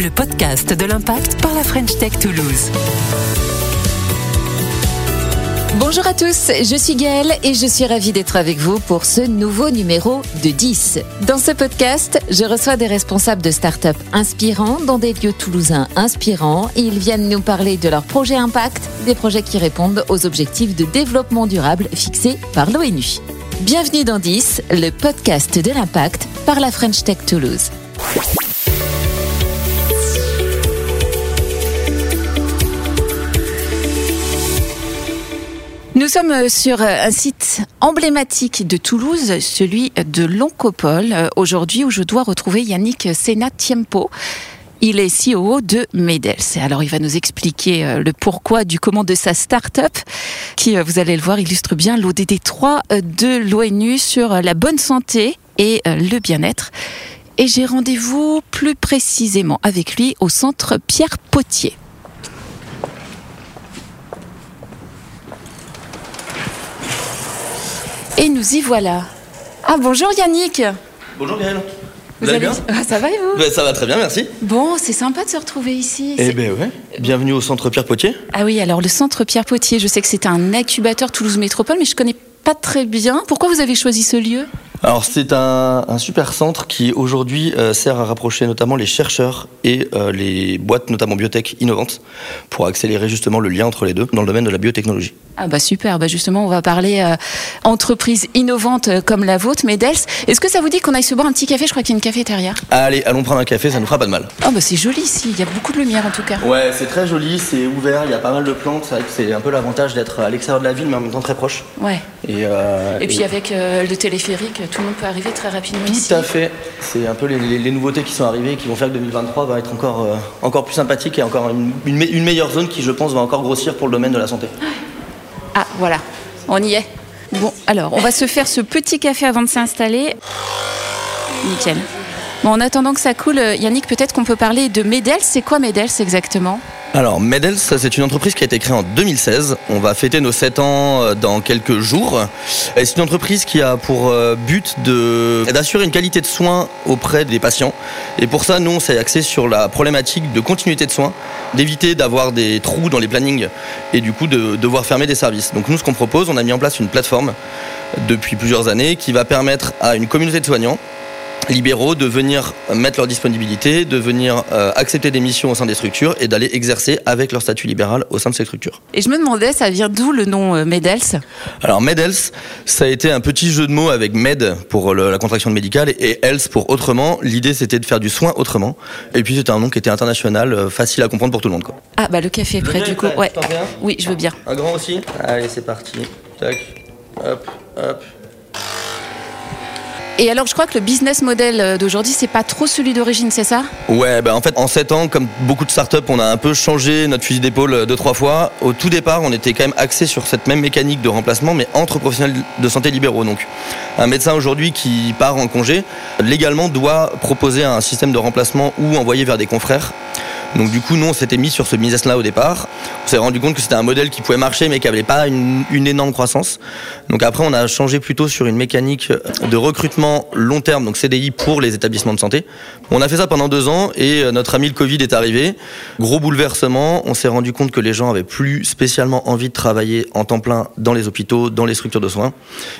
le podcast de l'impact par la French Tech Toulouse. Bonjour à tous, je suis Gaëlle et je suis ravie d'être avec vous pour ce nouveau numéro de 10. Dans ce podcast, je reçois des responsables de start-up inspirants dans des lieux toulousains inspirants. Ils viennent nous parler de leurs projets impact, des projets qui répondent aux objectifs de développement durable fixés par l'ONU. Bienvenue dans 10, le podcast de l'impact par la French Tech Toulouse. Nous sommes euh, sur euh, un site emblématique de Toulouse, celui de l'Oncopole, euh, aujourd'hui où je dois retrouver Yannick Sena-Tiempo. Il est CEO de Medels. Alors, il va nous expliquer le pourquoi du comment de sa start-up, qui, vous allez le voir, illustre bien l'ODD 3 de l'ONU sur la bonne santé et le bien-être. Et j'ai rendez-vous plus précisément avec lui au centre Pierre Potier. Et nous y voilà. Ah bonjour Yannick Bonjour Gaël. Vous, allez bien ah, Ça va et vous ben, Ça va très bien, merci. Bon, c'est sympa de se retrouver ici. Eh ben ouais. Bienvenue au centre Pierre Potier. Ah oui, alors le centre Pierre Potier, je sais que c'est un incubateur Toulouse Métropole, mais je connais pas très bien. Pourquoi vous avez choisi ce lieu? Alors c'est un, super centre qui aujourd'hui euh, sert à rapprocher notamment les chercheurs et euh, les boîtes, notamment biotech innovantes, pour accélérer justement le lien entre les deux dans le domaine de la biotechnologie. Ah bah super, bah justement on va parler euh, entreprise innovante comme la vôtre, Medels. Est-ce que ça vous dit qu'on aille se boire un petit café? Je crois qu'il y a une cafétéria. Allez, allons prendre un café, ça nous fera pas de mal. Oh bah c'est joli ici, il y a beaucoup de lumière en tout cas. Ouais, c'est très joli, c'est ouvert, il y a pas mal de plantes, c'est un peu l'avantage d'être à l'extérieur de la ville mais en même temps très proche. Ouais. Et, et puis avec le téléphérique, tout le monde peut arriver très rapidement Tout ici. à fait. C'est un peu les, nouveautés qui sont arrivées et qui vont faire que 2023 va être encore, euh, encore plus sympathique et encore une, une, meilleure zone qui, je pense, va encore grossir pour le domaine de la santé. Ah, voilà. On y est. Bon, alors, on va se faire ce petit café avant de s'installer. Nickel. Bon, en attendant que ça coule, Yannick, peut-être qu'on peut parler de Medels. C'est quoi Medels exactement? Alors, Medels, c'est une entreprise qui a été créée en 2016. On va fêter nos 7 ans euh, dans quelques jours. C'est une entreprise qui a pour euh, but d'assurer une qualité de soins auprès des patients. Et pour ça, nous, on s'est axé sur la problématique de continuité de soins, d'éviter d'avoir des trous dans les plannings et du coup de devoir fermer des services. Donc nous, ce qu'on propose, on a mis en place une plateforme depuis plusieurs années qui va permettre à une communauté de soignants libéraux de venir mettre leur disponibilité, de venir euh, accepter des missions au sein des structures et d'aller exercer avec leur statut libéral au sein de ces structures. Et je me demandais, ça vient d'où le nom euh, Medels? Alors Medels, ça a été un petit jeu de mots avec med pour la contraction médicale et else pour autrement. L'idée c'était de faire du soin autrement. Et puis c'était un nom qui était international, euh, facile à comprendre pour tout le monde. Quoi. Ah bah le café est prêt du coup. Ouais. Oui, je veux bien. Un grand aussi Allez, c'est parti. Tac. Hop, hop. Et alors, je crois que le business model euh, d'aujourd'hui, c'est pas trop celui d'origine, c'est ça? Ouais, bah en fait, en 7 ans, comme beaucoup de startups, on a un peu changé notre fusil d'épaule euh, deux, trois fois. Au tout départ, on était quand même axé sur cette même mécanique de remplacement, mais entre professionnels de santé libéraux. Donc, un médecin aujourd'hui qui part en congé, légalement, doit proposer un système de remplacement ou envoyer vers des confrères donc du coup, nous, on s'était mis sur ce business-là au départ. On s'est rendu compte que c'était un modèle qui pouvait marcher, mais qui n'avait pas une, énorme croissance. Donc après, on a changé plutôt sur une mécanique de recrutement long terme, donc CDI pour les établissements de santé. On a fait ça pendant deux ans et euh, notre ami le Covid est arrivé. Gros bouleversement. On s'est rendu compte que les gens avaient plus spécialement envie de travailler en temps plein dans les hôpitaux, dans les structures de soins.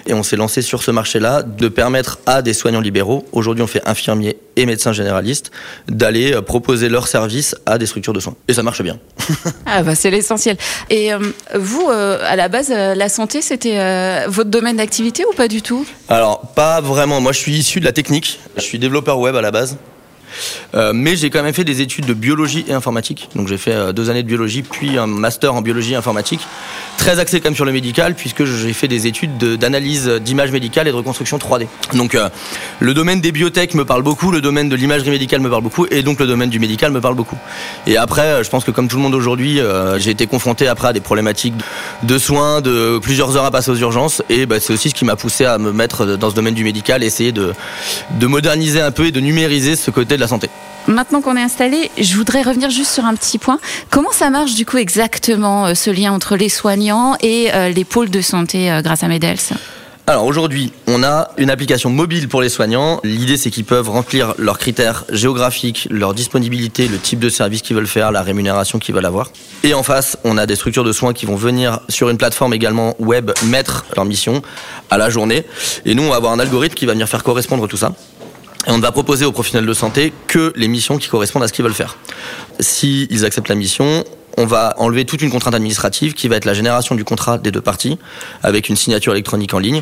Et on s'est lancé sur ce marché-là de permettre à des soignants libéraux, aujourd'hui on fait infirmiers et médecins généralistes, d'aller euh, proposer leurs services à des structures de soins. Et ça marche bien. ah bah c'est l'essentiel. Et euh, vous, euh, à la base, euh, la santé, c'était votre domaine d'activité ou pas du tout? Alors, pas vraiment. Moi, je suis issu de la technique. Je suis développeur web à la base. Euh, mais j'ai quand même fait des études de biologie et informatique. Donc j'ai fait euh, deux années de biologie, puis un master en biologie et informatique. Très axé quand même sur le médical, puisque j'ai fait des études d'analyse d'images médicales et de reconstruction 3D. Donc euh, le domaine des biotech me parle beaucoup, le domaine de l'imagerie médicale me parle beaucoup, et donc le domaine du médical me parle beaucoup. Et après, je pense que comme tout le monde aujourd'hui, j'ai été confronté après à des problématiques de soins, de plusieurs heures à passer aux urgences, et bah, c'est aussi ce qui m'a poussé à me mettre dans ce domaine du médical, essayer de, de moderniser un peu et de numériser ce côté de la santé. Maintenant qu'on est installé, je voudrais revenir juste sur un petit point. Comment ça marche du coup exactement euh, ce lien entre les soignants et euh, les pôles de santé euh, grâce à Medels? Alors aujourd'hui, on a une application mobile pour les soignants. L'idée, c'est qu'ils peuvent remplir leurs critères géographiques, leur disponibilité, le type de service qu'ils veulent faire, la rémunération qu'ils veulent avoir. Et en face, on a des structures de soins qui vont venir sur une plateforme également web mettre leur mission à la journée. Et nous, on va avoir un algorithme qui va venir faire correspondre tout ça. Et on ne va proposer aux professionnels de santé que les missions qui correspondent à ce qu'ils veulent faire. S'ils ils acceptent la mission, on va enlever toute une contrainte administrative qui va être la génération du contrat des deux parties avec une signature électronique en ligne.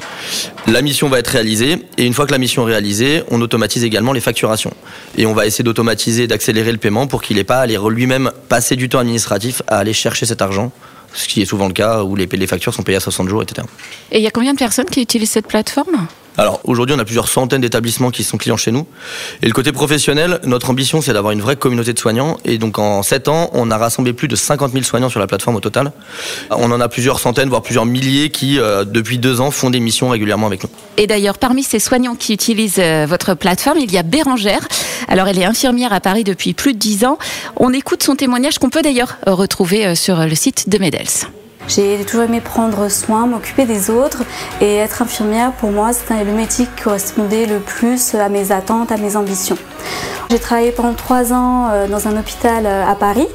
La mission va être réalisée et une fois que la mission est réalisée, on automatise également les facturations. Et on va essayer d'automatiser, d'accélérer le paiement pour qu'il n'ait pas à aller lui-même passer du temps administratif à aller chercher cet argent ce qui est souvent le cas où les factures sont payées à 60 jours, etc. Et il y a combien de personnes qui utilisent cette plateforme? Alors aujourd'hui, on a plusieurs centaines d'établissements qui sont clients chez nous. Et le côté professionnel, notre ambition, c'est d'avoir une vraie communauté de soignants. Et donc en 7 ans, on a rassemblé plus de 50 000 soignants sur la plateforme au total. On en a plusieurs centaines, voire plusieurs milliers qui, euh, depuis deux ans, font des missions régulièrement avec nous. Et d'ailleurs, parmi ces soignants qui utilisent euh, votre plateforme, il y a Bérangère. Alors elle est infirmière à Paris depuis plus de 10 ans. On écoute son témoignage qu'on peut d'ailleurs retrouver euh, sur le site de Medels. J'ai toujours aimé prendre soin, m'occuper des autres et être infirmière pour moi c'était le métier qui correspondait le plus à mes attentes, à mes ambitions. J'ai travaillé pendant trois ans euh, dans un hôpital euh, à Paris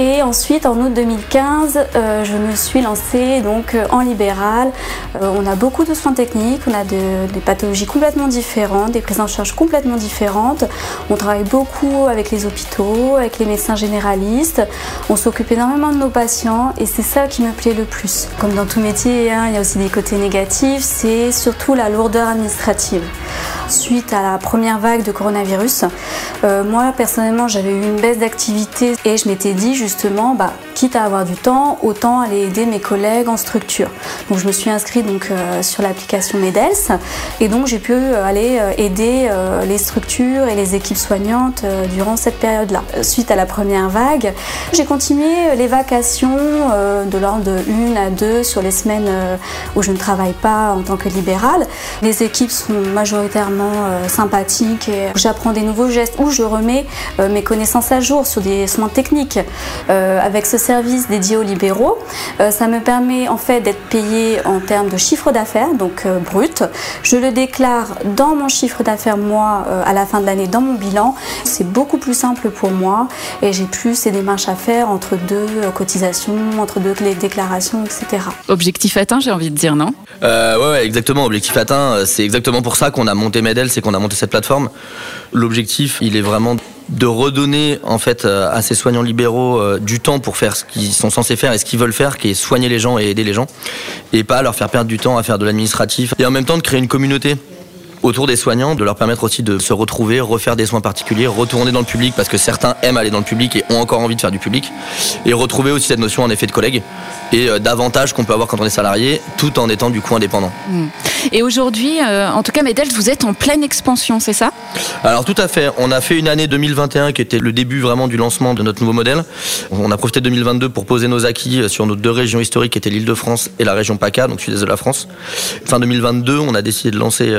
et ensuite, en août 2015, euh, je me suis lancée donc euh, en libéral. Euh, on a beaucoup de soins techniques, on a des pathologies complètement différentes, des prises en charge complètement différentes. On travaille beaucoup avec les hôpitaux, avec les médecins généralistes. On s'occupe énormément de nos patients et c'est ça qui me plaît le plus. Comme dans tout métier, hein, il y a aussi des côtés négatifs, c'est surtout la lourdeur administrative. Suite à la première vague de coronavirus, moi personnellement j'avais eu une baisse d'activité et je m'étais dit justement, bah, quitte à avoir du temps, autant aller aider mes collègues en structure. Donc je me suis inscrite donc, euh, sur l'application Medels et donc j'ai pu euh, aller euh, aider les structures et les équipes soignantes durant cette période-là. Suite à la première vague, j'ai continué les vacations de l'ordre de une à deux sur les semaines où je ne travaille pas en tant que libérale. Les équipes sont majoritairement sympathiques et j'apprends des nouveaux gestes où je remets mes connaissances à jour sur des soins techniques. Euh, avec ce service dédié aux libéraux, euh, ça me permet en fait d'être payé en termes de chiffre d'affaires, donc euh, brut. Je le déclare dans mon chiffre d'affaires moi à la fin de l'année dans mon bilan. C'est beaucoup plus simple pour moi et j'ai plus ces démarches à faire entre deux cotisations, entre deux déclarations, etc. Objectif atteint, j'ai envie de dire, non? Euh, ouais, exactement. Objectif atteint. C'est exactement pour ça qu'on a monté C'est qu'on a monté cette plateforme. L'objectif, il est vraiment de redonner en fait euh, à ces soignants libéraux euh, du temps pour faire ce qu'ils sont censés faire et ce qu'ils veulent faire, qui est soigner les gens et aider les gens, et pas leur faire perdre du temps à faire de l'administratif, et en même temps de créer une communauté autour des soignants, de leur permettre aussi de se retrouver, refaire des soins particuliers, retourner dans le public parce que certains aiment aller dans le public et ont encore envie de faire du public, et retrouver aussi cette notion en effet de collègue et euh, d'avantages qu'on peut avoir quand on est salarié, tout en étant du coup indépendant. Mmh. Et aujourd'hui, euh, en tout cas, Medels, vous êtes en pleine expansion, c'est ça? Alors tout à fait. On a fait une année 2021 qui était le début vraiment du lancement de notre nouveau modèle. On a profité de 2022 pour poser nos acquis sur nos deux régions historiques qui étaient l'Île-de-France et la région PACA, donc sud-est de la France. Fin 2022, on a décidé de lancer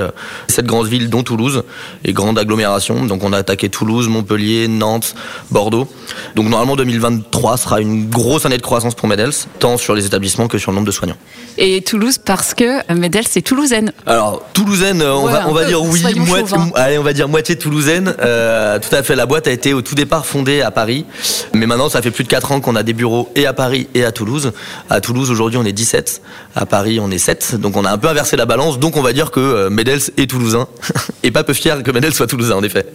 euh, cette grande ville dont Toulouse et grande agglomération. Donc on a attaqué Toulouse, Montpellier, Nantes, Bordeaux. Donc normalement 2023 sera une grosse année de croissance pour Medels, tant sur les établissements que sur le nombre de soignants. Et Toulouse parce que Medels c'est toulousaine. Alors toulousaine, on, va, on va dire oui, moitié, allez, on va dire moitié toulousaine. Euh, tout à fait. La boîte a été au tout départ fondée à Paris, mais maintenant ça fait plus de 4 ans qu'on a des bureaux et à Paris et à Toulouse. À Toulouse aujourd'hui on est 17, à Paris on est 7, donc on a un peu inversé la balance. Donc on va dire que euh, Medels est et pas peu fier que Medels soit toulousain en effet.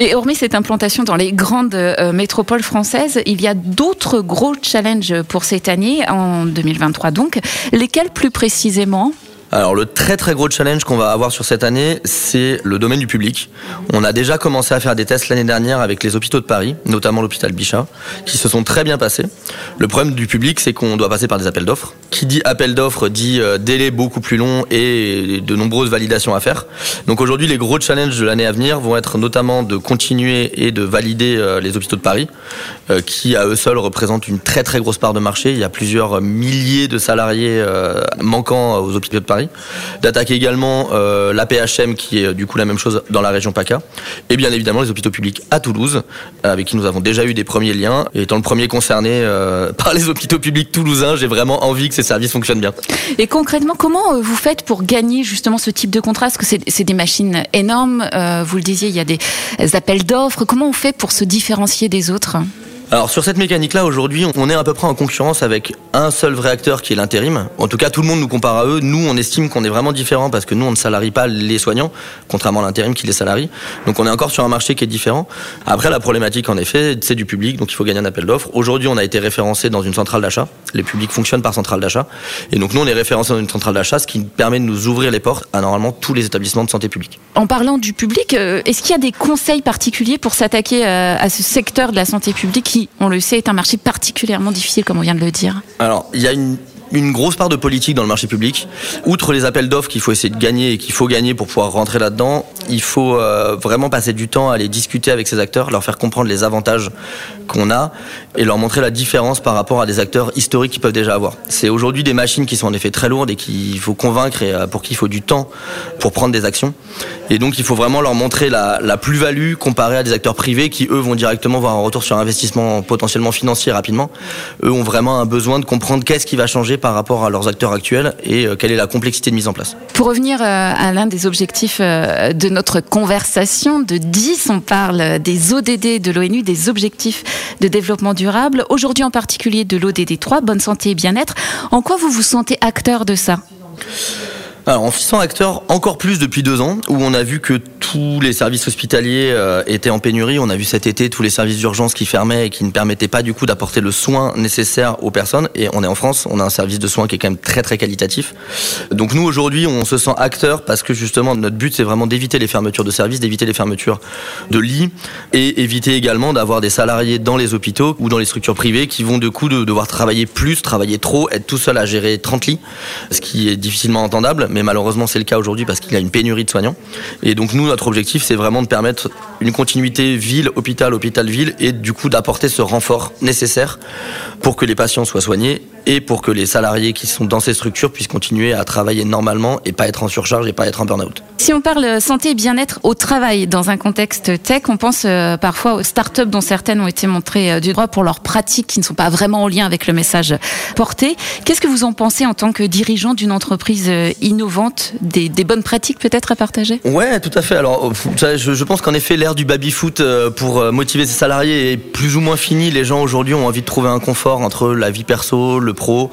Et hormis cette implantation dans les grandes euh, métropoles françaises, il y a d'autres gros challenges pour cette année en 2023 donc, lesquels plus précisément? Alors le très très gros challenge qu'on va avoir sur cette année, c'est le domaine du public. On a déjà commencé à faire des tests l'année dernière avec les hôpitaux de Paris, notamment l'hôpital Bichat, qui se sont très bien passés. Le problème du public, c'est qu'on doit passer par des appels d'offres. Qui dit appel d'offres dit euh, délai beaucoup plus long et de nombreuses validations à faire. Donc aujourd'hui, les gros challenges de l'année à venir vont être notamment de continuer et de valider euh, les hôpitaux de Paris, euh, qui à eux seuls représentent une très très grosse part de marché. Il y a plusieurs milliers de salariés manquants aux hôpitaux de Paris. D'attaquer également euh, la PHM qui est du coup la même chose dans la région PACA, et bien évidemment les hôpitaux publics à Toulouse, avec qui nous avons déjà eu des premiers liens. Et étant le premier concerné euh, par les hôpitaux publics toulousains, j'ai vraiment envie que ces services fonctionnent bien. Et concrètement, comment euh, vous faites pour gagner justement ce type de contrat? Parce que c'est des machines énormes, euh, vous le disiez, il y a des appels d'offres. Comment on fait pour se différencier des autres? Alors sur cette mécanique-là, aujourd'hui, on est à peu près en concurrence avec un seul vrai acteur qui est l'intérim. En tout cas, tout le monde nous compare à eux. Nous, on estime qu'on est vraiment différent parce que nous, on ne salarie pas les soignants, contrairement à l'intérim qui les salarie. Donc on est encore sur un marché qui est différent. Après, la problématique, en effet, c'est du public, donc il faut gagner un appel d'offres. Aujourd'hui, on a été référencé dans une centrale d'achat. Les publics fonctionnent par centrale d'achat. Et donc nous, on est référencé dans une centrale d'achat, ce qui permet de nous ouvrir les portes à normalement tous les établissements de santé publique. En parlant du public, euh, est-ce qu'il y a des conseils particuliers pour s'attaquer euh, à ce secteur de la santé publique qui, on le sait, est un marché particulièrement difficile, comme on vient de le dire. Alors, il y a une une grosse part de politique dans le marché public. Outre les appels d'offres qu'il faut essayer de gagner et qu'il faut gagner pour pouvoir rentrer là-dedans, il faut euh, vraiment passer du temps à aller discuter avec ces acteurs, leur faire comprendre les avantages qu'on a et leur montrer la différence par rapport à des acteurs historiques qu'ils peuvent déjà avoir. C'est aujourd'hui des machines qui sont en effet très lourdes et qu'il faut convaincre et euh, pour qui il faut du temps pour prendre des actions. Et donc il faut vraiment leur montrer la, la plus-value comparée à des acteurs privés qui eux vont directement voir un retour sur investissement potentiellement financier rapidement. Eux ont vraiment un besoin de comprendre qu'est-ce qui va changer par rapport à leurs acteurs actuels et euh, quelle est la complexité de mise en place. Pour revenir euh, à l'un des objectifs euh, de notre conversation, de 10, on parle des ODD de l'ONU, des objectifs de développement durable, aujourd'hui en particulier de l'ODD 3, bonne santé et bien-être. En quoi vous vous sentez acteur de ça? Alors, en fixant acteur encore plus depuis deux ans, où on a vu que tous les services hospitaliers euh, étaient en pénurie. On a vu cet été tous les services d'urgence qui fermaient et qui ne permettaient pas du coup d'apporter le soin nécessaire aux personnes. Et on est en France, on a un service de soins qui est quand même très très qualitatif. Donc nous aujourd'hui, on se sent acteur parce que justement notre but c'est vraiment d'éviter les fermetures de services, d'éviter les fermetures de lits et éviter également d'avoir des salariés dans les hôpitaux ou dans les structures privées qui vont de coup de devoir travailler plus, travailler trop, être tout seul à gérer 30 lits, ce qui est difficilement entendable mais malheureusement c'est le cas aujourd'hui parce qu'il y a une pénurie de soignants. Et donc nous, notre objectif, c'est vraiment de permettre une continuité ville-hôpital, hôpital-ville, et du coup d'apporter ce renfort nécessaire pour que les patients soient soignés et pour que les salariés qui sont dans ces structures puissent continuer à travailler normalement et pas être en surcharge et pas être en burn-out. Si on parle santé et bien-être au travail dans un contexte tech, on pense euh, parfois aux startups dont certaines ont été montrées euh, du droit pour leurs pratiques qui ne sont pas vraiment en lien avec le message porté. Qu'est-ce que vous en pensez en tant que dirigeant d'une entreprise euh, innovante? Des, bonnes pratiques peut-être à partager? Ouais, tout à fait. Alors, je, je pense qu'en effet, l'ère du baby-foot pour motiver ses salariés est plus ou moins finie. Les gens aujourd'hui ont envie de trouver un confort entre la vie perso, le pro.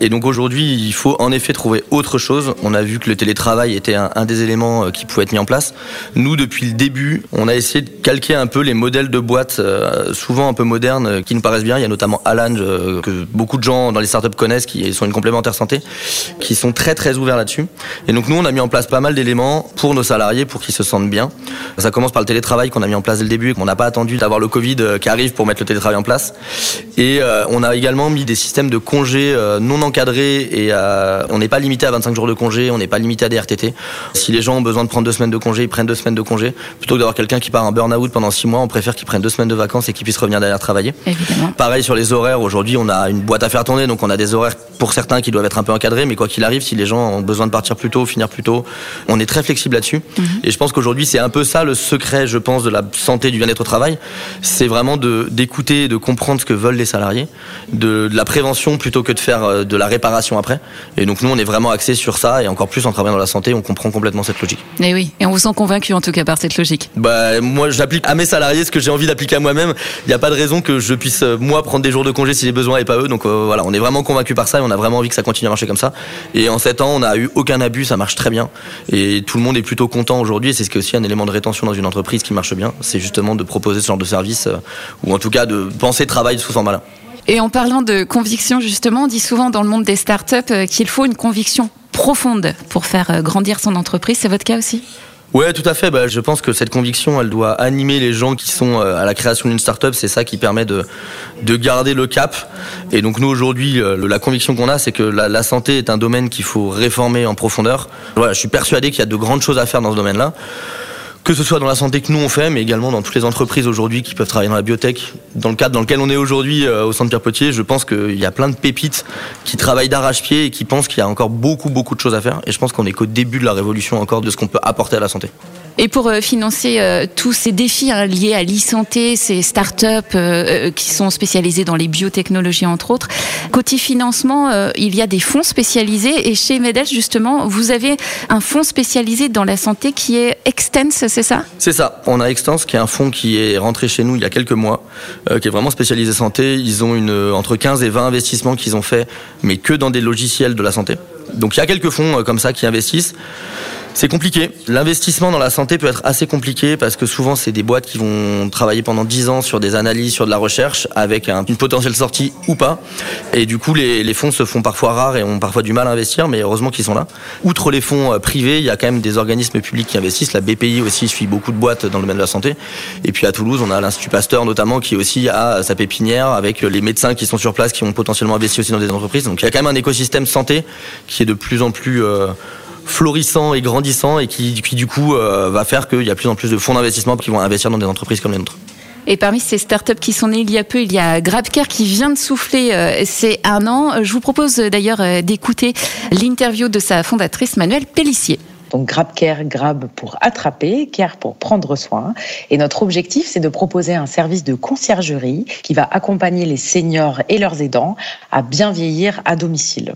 Et donc aujourd'hui, il faut en effet trouver autre chose. On a vu que le télétravail était un, des éléments euh, qui pouvait être mis en place. Nous, depuis le début, on a essayé de calquer un peu les modèles de boîtes, euh, souvent un peu modernes, euh, qui nous paraissent bien. Il y a notamment Alan, que beaucoup de gens dans les startups connaissent, qui sont une complémentaire santé, qui sont très très ouverts là-dessus. Et donc nous, on a mis en place pas mal d'éléments pour nos salariés, pour qu'ils se sentent bien. Ça commence par le télétravail qu'on a mis en place dès le début qu'on n'a pas attendu d'avoir le Covid qui arrive pour mettre le télétravail en place. Et on a également mis des systèmes de congés euh, non encadré et euh, on n'est pas limité à 25 jours de congé, on n'est pas limité à des RTT. Si les gens ont besoin de prendre deux semaines de congé, ils prennent deux semaines de congé. Plutôt que d'avoir quelqu'un qui part en burn-out pendant six mois, on préfère qu'il prenne deux semaines de vacances et qu'il puisse revenir derrière travailler. Évidemment. Pareil sur les horaires. Aujourd'hui, on a une boîte à faire tourner, donc on a des horaires pour certains qui doivent être un peu encadrés, mais quoi qu'il arrive, si les gens ont besoin de partir plus tôt, finir plus tôt, on est très flexible là-dessus. Mhm. Et je pense qu'aujourd'hui, c'est un peu ça le secret, je pense, de la santé du bien-être au travail. C'est vraiment d'écouter, de, comprendre ce que veulent les salariés, de, de la prévention plutôt que de faire euh, de la réparation après. Et donc nous, on est vraiment axé sur ça et encore plus en travaillant dans la santé, on comprend complètement cette logique. Et oui, et on vous sent convaincu en tout cas par cette logique. Bah moi, j'applique à mes salariés ce que j'ai envie d'appliquer à moi-même. Il n'y a pas de raison que je puisse euh, moi prendre des jours de congé si j'ai besoin et pas eux. Donc euh, voilà, on est vraiment convaincu par ça et on a vraiment envie que ça continue à marcher comme ça. Et en 7 ans, on n'a eu aucun abus, ça marche très bien et tout le monde est plutôt content aujourd'hui. Et c'est ce qui est aussi un élément de rétention dans une entreprise qui marche bien, c'est justement de proposer ce genre de service euh, ou en tout cas de penser travail sous format là. Et en parlant de conviction, justement, on dit souvent dans le monde des startups euh, qu'il faut une conviction profonde pour faire euh, grandir son entreprise. C'est votre cas aussi? Ouais, tout à fait. Bah, je pense que cette conviction, elle doit animer les gens qui sont euh, à la création d'une startup. C'est ça qui permet de, de garder le cap. Et donc nous aujourd'hui, la conviction qu'on a, c'est que la, la, santé est un domaine qu'il faut réformer en profondeur. Voilà, je suis persuadé qu'il y a de grandes choses à faire dans ce domaine-là. Que ce soit dans la santé que nous on fait, mais également dans toutes les entreprises aujourd'hui qui peuvent travailler dans la biotech. Dans le cadre dans lequel on est aujourd'hui euh, au centre Pierre Potier, je pense qu'il y a plein de pépites qui travaillent d'arrache-pied et qui pensent qu'il y a encore beaucoup beaucoup de choses à faire. Et je pense qu'on est qu'au début de la révolution encore de ce qu'on peut apporter à la santé. Et pour euh, financer euh, tous ces défis hein, liés à l'e-santé, ces startups qui sont spécialisées dans les biotechnologies entre autres, côté financement, il y a des fonds spécialisés et chez Medel justement, vous avez un fonds spécialisé dans la santé qui est Extense, c'est ça? On a Extense qui est un fonds qui est rentré chez nous il y a quelques mois, qui est vraiment spécialisé santé. Ils ont une, entre 15 et 20 investissements qu'ils ont fait, mais que dans des logiciels de la santé. Donc il y a quelques fonds comme ça qui investissent. C'est compliqué. L'investissement dans la santé peut être assez compliqué parce que souvent c'est des boîtes qui vont travailler pendant 10 ans sur des analyses, sur de la recherche avec une potentielle sortie ou pas. Et du coup les, fonds se font parfois rares et ont parfois du mal à investir, mais heureusement qu'ils sont là. Outre les fonds euh, privés, il y a quand même des organismes publics qui investissent. La BPI aussi suit beaucoup de boîtes dans le domaine de la santé. Et puis à Toulouse, on a l'Institut Pasteur notamment qui aussi a sa pépinière avec les médecins qui sont sur place qui ont potentiellement investi aussi dans des entreprises. Donc il y a quand même un écosystème santé qui est de plus en plus euh, florissant et grandissant et qui, du coup euh, va faire qu'il y a plus en plus de fonds d'investissement qui vont investir dans des entreprises comme les nôtres. Et parmi ces startups qui sont nées il y a peu, il y a GrabCare qui vient de souffler euh, c'est un an. Je vous propose d'ailleurs euh, d'écouter l'interview de sa fondatrice Manuelle Pellissier. Donc Grab Care, Grab pour attraper, Care pour prendre soin. Et notre objectif, c'est de proposer un service de conciergerie qui va accompagner les seniors et leurs aidants à bien vieillir à domicile.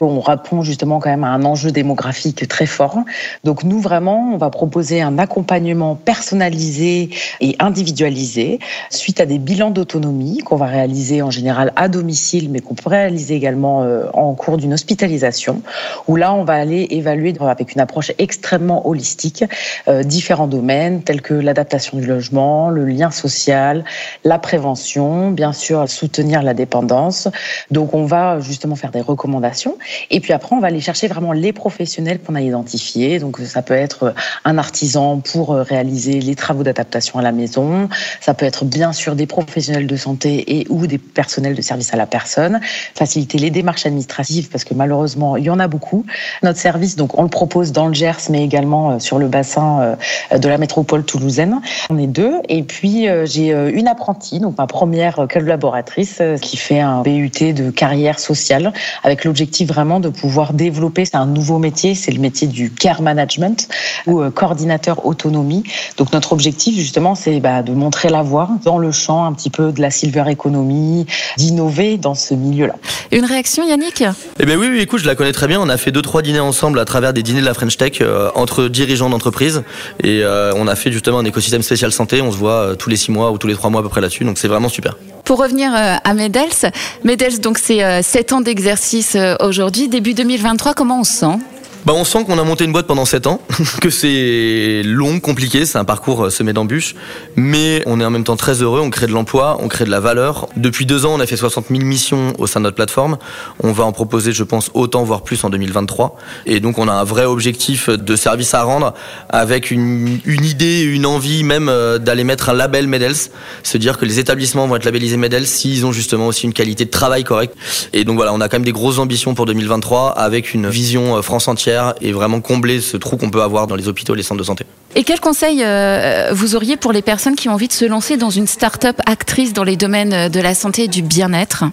On répond justement quand même à un enjeu démographique très fort. Donc nous vraiment, on va proposer un accompagnement personnalisé et individualisé suite à des bilans d'autonomie qu'on va réaliser en général à domicile, mais qu'on peut réaliser également euh, en cours d'une hospitalisation, où là on va aller évaluer avec une approche extrêmement holistique, euh, différents domaines tels que l'adaptation du logement, le lien social, la prévention, bien sûr soutenir la dépendance. Donc on va justement faire des recommandations et puis après on va aller chercher vraiment les professionnels qu'on a identifiés. Donc ça peut être un artisan pour réaliser les travaux d'adaptation à la maison, ça peut être bien sûr des professionnels de santé et ou des personnels de service à la personne, faciliter les démarches administratives parce que malheureusement il y en a beaucoup. Notre service donc on le propose dans le Mais également euh, sur le bassin euh, de la métropole toulousaine. On est deux. Et puis, euh, j'ai une apprentie, donc ma première collaboratrice, qui fait un BUT de carrière sociale, avec l'objectif vraiment de pouvoir développer, c'est un nouveau métier, c'est le métier du care management ou coordinateur autonomie. Donc, notre objectif, justement, c'est bah, de montrer la voie dans le champ un petit peu de la silver economy, d'innover dans ce milieu-là. Une réaction, Yannick? Eh bien oui, oui, écoute, je la connais très bien. On a fait deux, trois dîners ensemble à travers des dîners de la French Tech euh, entre dirigeants d'entreprise et euh, on a fait justement un écosystème spécial santé. On se voit euh, tous les six mois ou tous les trois mois à peu près là-dessus, donc c'est vraiment super. Pour revenir à Medels, Medels donc c'est 7 ans d'exercice aujourd'hui, début 2023, comment on se sent? Bah, on sent qu'on a monté une boîte pendant 7 ans, que c'est long, compliqué, c'est un parcours euh, semé d'embûches, mais on est en même temps très heureux, on crée de l'emploi, on crée de la valeur. Depuis deux ans, on a fait 60 000 missions au sein de notre plateforme. On va en proposer, je pense, autant, voire plus en 2023. Et donc, on a un vrai objectif de service à rendre avec une, une idée, une envie même euh, d'aller mettre un label Medels, se dire que les établissements vont être labellisés Medels s'ils ont justement aussi une qualité de travail correcte. Et donc voilà, on a quand même des grosses ambitions pour 2023 avec une vision euh, France entière et vraiment combler ce trou qu'on peut avoir dans les hôpitaux et les centres de santé. Et quel conseil euh, vous auriez pour les personnes qui ont envie de se lancer dans une start-up actrice dans les domaines de la santé et du bien-être?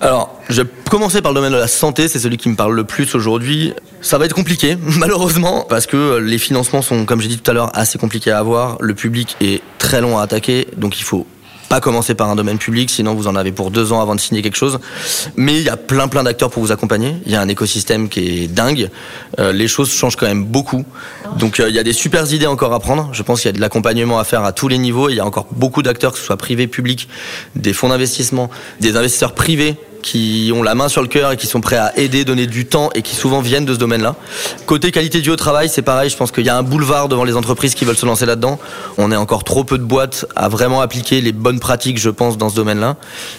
Alors, je vais commencer par le domaine de la santé, c'est celui qui me parle le plus aujourd'hui. Ça va être compliqué, malheureusement, parce que les financements sont, comme j'ai dit tout à l'heure, assez compliqués à avoir. Le public est très long à attaquer, donc il faut pas commencer par un domaine public, sinon vous en avez pour deux ans avant de signer quelque chose. Mais il y a plein plein d'acteurs pour vous accompagner. Il y a un écosystème qui est dingue. Euh, les choses changent quand même beaucoup. Donc euh, il y a des super idées encore à prendre. Je pense qu'il y a de l'accompagnement à faire à tous les niveaux. Il y a encore beaucoup d'acteurs, que ce soit privés, publics, des fonds d'investissement, des investisseurs privés qui ont la main sur le cœur et qui sont prêts à aider, donner du temps et qui souvent viennent de ce domaine-là. Côté qualité vie au travail, c'est pareil, je pense qu'il y a un boulevard devant les entreprises qui veulent se lancer là-dedans. On est encore trop peu de boîtes à vraiment appliquer les bonnes pratiques, je pense, dans ce domaine-là.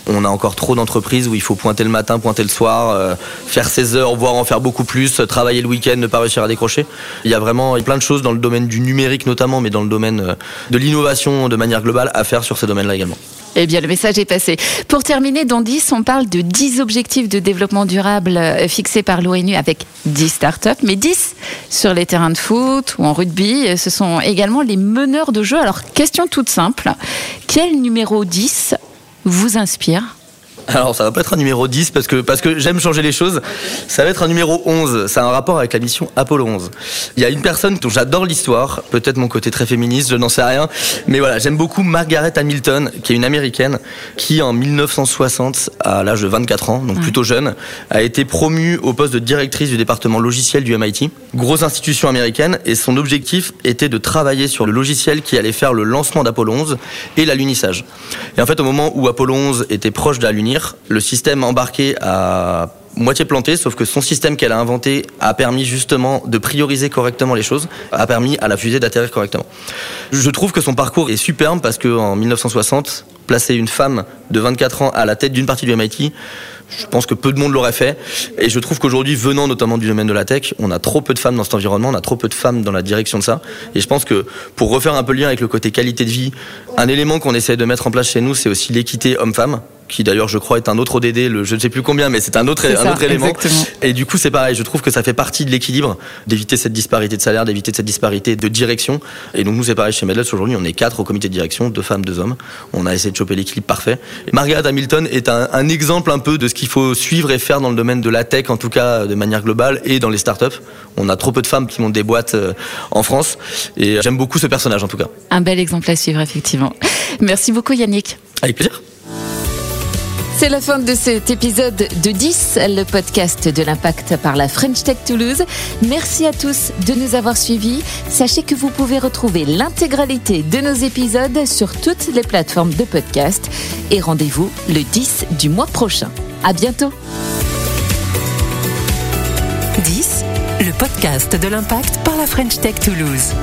On a encore trop d'entreprises où il faut pointer le matin, pointer le soir, euh, faire ses heures, voire en faire beaucoup plus, travailler le week-end, ne pas réussir à décrocher. Il y a vraiment plein de choses dans le domaine du numérique notamment, mais dans le domaine euh, de l'innovation de manière globale à faire sur ces domaines-là également. Eh bien, le message est passé. Pour terminer, dans 10, on parle de 10 objectifs de développement durable euh, fixés par l'ONU avec 10 startups, mais 10 sur les terrains de foot ou en rugby. Euh, ce sont également les meneurs de jeu. Alors, question toute simple. Quel numéro 10 vous inspire alors ça va pas être un numéro 10 parce que, parce que j'aime changer les choses. Ça va être un numéro 11. Ça a un rapport avec la mission Apollo 11. Il y a une personne dont j'adore l'histoire, peut-être mon côté très féministe, je n'en sais rien. Mais voilà, j'aime beaucoup Margaret Hamilton, qui est une américaine, qui en 1960, à l'âge de 24 ans, donc plutôt jeune, a été promue au poste de directrice du département logiciel du MIT. Grosse institution américaine et son objectif était de travailler sur le logiciel qui allait faire le lancement d'Apollo 11 et l'alunissage. Et en fait, au moment où Apollo 11 était proche le système embarqué a moitié planté, sauf que son système qu'elle a inventé a permis justement de prioriser correctement les choses, a permis à la fusée d'atterrir correctement. Je trouve que son parcours est superbe parce qu'en 1960, placer une femme de 24 ans à la tête d'une partie du MIT, je pense que peu de monde l'aurait fait. Et je trouve qu'aujourd'hui, venant notamment du domaine de la tech, on a trop peu de femmes dans cet environnement, on a trop peu de femmes dans la direction de ça. Et je pense que pour refaire un peu le lien avec le côté qualité de vie, un élément qu'on essaie de mettre en place chez nous, c'est aussi l'équité homme-femme qui d'ailleurs je crois est un autre ODD, le, je ne sais plus combien, mais c'est un autre, un autre élément. Et du coup c'est pareil, je trouve que ça fait partie de l'équilibre, d'éviter cette disparité de salaire, d'éviter cette disparité de direction. Et donc nous c'est pareil chez Medless aujourd'hui, on est quatre au comité de direction, deux femmes, deux hommes. On a essayé de choper l'équilibre parfait. Et Margaret Hamilton est un, un, exemple un peu de ce qu'il faut suivre et faire dans le domaine de la tech, en tout cas de manière globale, et dans les startups. On a trop peu de femmes qui montent des boîtes euh, en France. Et j'aime beaucoup ce personnage en tout cas. Un bel exemple à suivre effectivement. Merci beaucoup Yannick. Avec plaisir. C'est la fin de cet épisode de 10, le podcast de l'impact par la French Tech Toulouse. Merci à tous de nous avoir suivis. Sachez que vous pouvez retrouver l'intégralité de nos épisodes sur toutes les plateformes de podcast. Et rendez-vous le 10 du mois prochain. À bientôt. 10, le podcast de l'impact par la French Tech Toulouse.